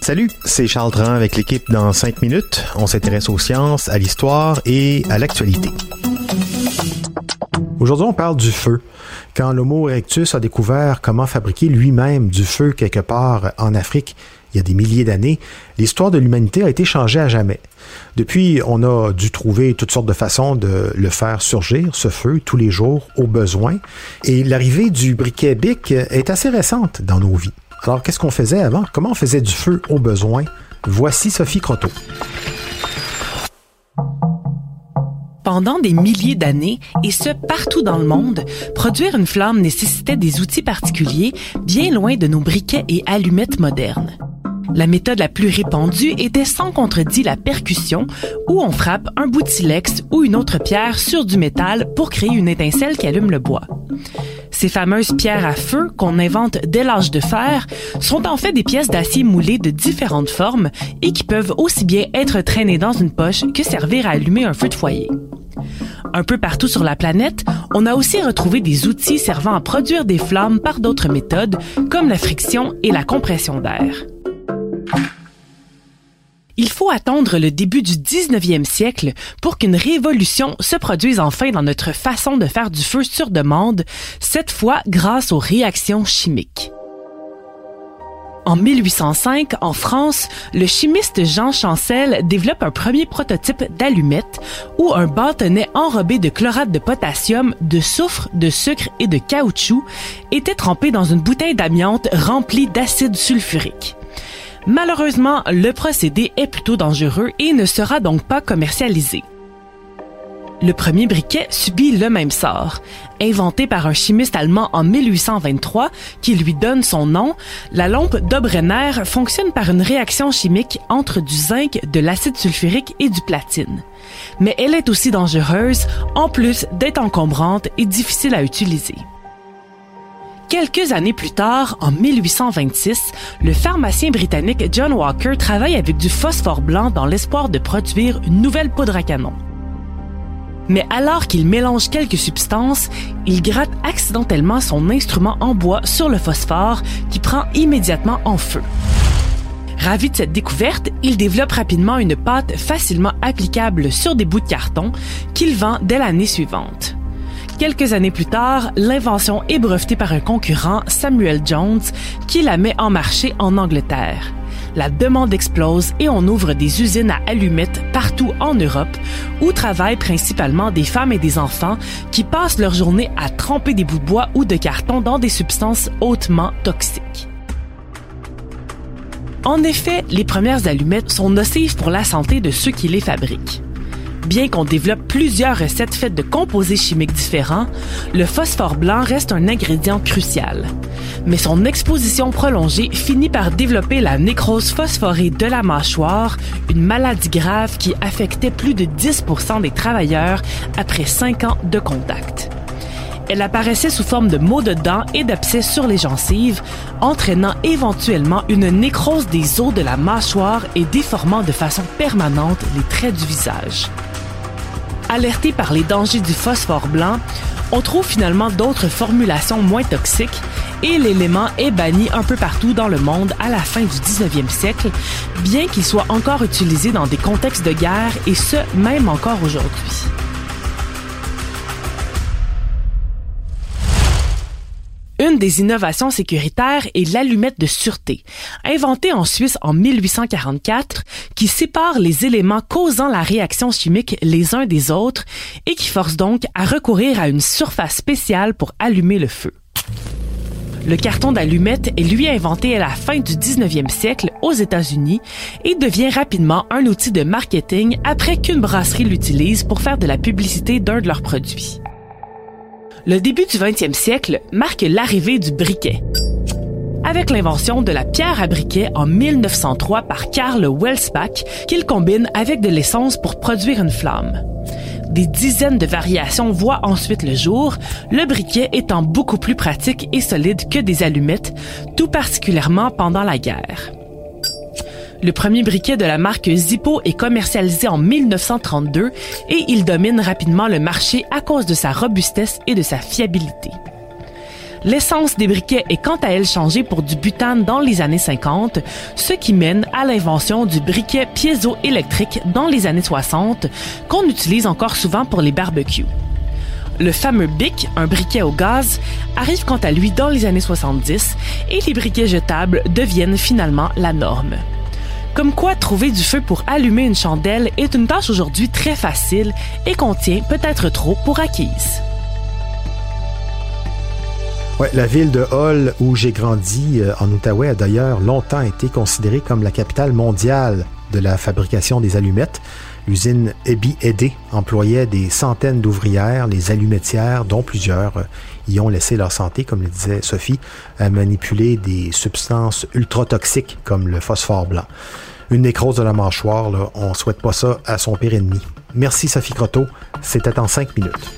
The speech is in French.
Salut, c'est Charles Dran avec l'équipe dans 5 minutes. On s'intéresse aux sciences, à l'histoire et à l'actualité. Aujourd'hui, on parle du feu. Quand l'Homo erectus a découvert comment fabriquer lui-même du feu quelque part en Afrique, il y a des milliers d'années, l'histoire de l'humanité a été changée à jamais. Depuis, on a dû trouver toutes sortes de façons de le faire surgir, ce feu, tous les jours, au besoin. Et l'arrivée du briquet Bic est assez récente dans nos vies. Alors, qu'est-ce qu'on faisait avant? Comment on faisait du feu au besoin? Voici Sophie Croteau. Pendant des milliers d'années, et ce partout dans le monde, produire une flamme nécessitait des outils particuliers, bien loin de nos briquets et allumettes modernes. La méthode la plus répandue était sans contredit la percussion, où on frappe un bout de silex ou une autre pierre sur du métal pour créer une étincelle qui allume le bois. Ces fameuses pierres à feu qu'on invente dès l'âge de fer sont en fait des pièces d'acier moulées de différentes formes et qui peuvent aussi bien être traînées dans une poche que servir à allumer un feu de foyer. Un peu partout sur la planète, on a aussi retrouvé des outils servant à produire des flammes par d'autres méthodes, comme la friction et la compression d'air. Il faut attendre le début du 19e siècle pour qu'une révolution se produise enfin dans notre façon de faire du feu sur demande, cette fois grâce aux réactions chimiques. En 1805, en France, le chimiste Jean Chancel développe un premier prototype d'allumette où un bâtonnet enrobé de chlorate de potassium, de soufre, de sucre et de caoutchouc était trempé dans une bouteille d'amiante remplie d'acide sulfurique. Malheureusement, le procédé est plutôt dangereux et ne sera donc pas commercialisé. Le premier briquet subit le même sort. Inventé par un chimiste allemand en 1823, qui lui donne son nom, la lampe d'Obrenner fonctionne par une réaction chimique entre du zinc, de l'acide sulfurique et du platine. Mais elle est aussi dangereuse, en plus d'être encombrante et difficile à utiliser. Quelques années plus tard, en 1826, le pharmacien britannique John Walker travaille avec du phosphore blanc dans l'espoir de produire une nouvelle poudre à canon. Mais alors qu'il mélange quelques substances, il gratte accidentellement son instrument en bois sur le phosphore qui prend immédiatement en feu. Ravi de cette découverte, il développe rapidement une pâte facilement applicable sur des bouts de carton qu'il vend dès l'année suivante. Quelques années plus tard, l'invention est brevetée par un concurrent, Samuel Jones, qui la met en marché en Angleterre. La demande explose et on ouvre des usines à allumettes partout en Europe où travaillent principalement des femmes et des enfants qui passent leur journée à tremper des bouts de bois ou de carton dans des substances hautement toxiques. En effet, les premières allumettes sont nocives pour la santé de ceux qui les fabriquent. Bien qu'on développe plusieurs recettes faites de composés chimiques différents, le phosphore blanc reste un ingrédient crucial. Mais son exposition prolongée finit par développer la nécrose phosphorée de la mâchoire, une maladie grave qui affectait plus de 10 des travailleurs après 5 ans de contact. Elle apparaissait sous forme de maux de dents et d'abcès sur les gencives, entraînant éventuellement une nécrose des os de la mâchoire et déformant de façon permanente les traits du visage. Alerté par les dangers du phosphore blanc, on trouve finalement d'autres formulations moins toxiques et l'élément est banni un peu partout dans le monde à la fin du 19e siècle, bien qu'il soit encore utilisé dans des contextes de guerre et ce, même encore aujourd'hui. Une des innovations sécuritaires est l'allumette de sûreté, inventée en Suisse en 1844, qui sépare les éléments causant la réaction chimique les uns des autres et qui force donc à recourir à une surface spéciale pour allumer le feu. Le carton d'allumette est lui inventé à la fin du 19e siècle aux États-Unis et devient rapidement un outil de marketing après qu'une brasserie l'utilise pour faire de la publicité d'un de leurs produits. Le début du 20e siècle marque l'arrivée du briquet. Avec l'invention de la pierre à briquet en 1903 par Karl Welsbach, qu'il combine avec de l'essence pour produire une flamme. Des dizaines de variations voient ensuite le jour, le briquet étant beaucoup plus pratique et solide que des allumettes, tout particulièrement pendant la guerre. Le premier briquet de la marque Zippo est commercialisé en 1932 et il domine rapidement le marché à cause de sa robustesse et de sa fiabilité. L'essence des briquets est quant à elle changée pour du butane dans les années 50, ce qui mène à l'invention du briquet piézoélectrique dans les années 60, qu'on utilise encore souvent pour les barbecues. Le fameux BIC, un briquet au gaz, arrive quant à lui dans les années 70 et les briquets jetables deviennent finalement la norme. Comme quoi trouver du feu pour allumer une chandelle est une tâche aujourd'hui très facile et qu'on tient peut-être trop pour acquise. Ouais, la ville de Hull, où j'ai grandi euh, en Outaouais, a d'ailleurs longtemps été considérée comme la capitale mondiale de la fabrication des allumettes. L'usine Ebi Edé employait des centaines d'ouvrières, les allumettières, dont plusieurs euh, y ont laissé leur santé, comme le disait Sophie, à manipuler des substances ultra toxiques comme le phosphore blanc. Une nécrose de la mâchoire, là, on souhaite pas ça à son pire ennemi. Merci Sophie Croteau, c'était en cinq minutes.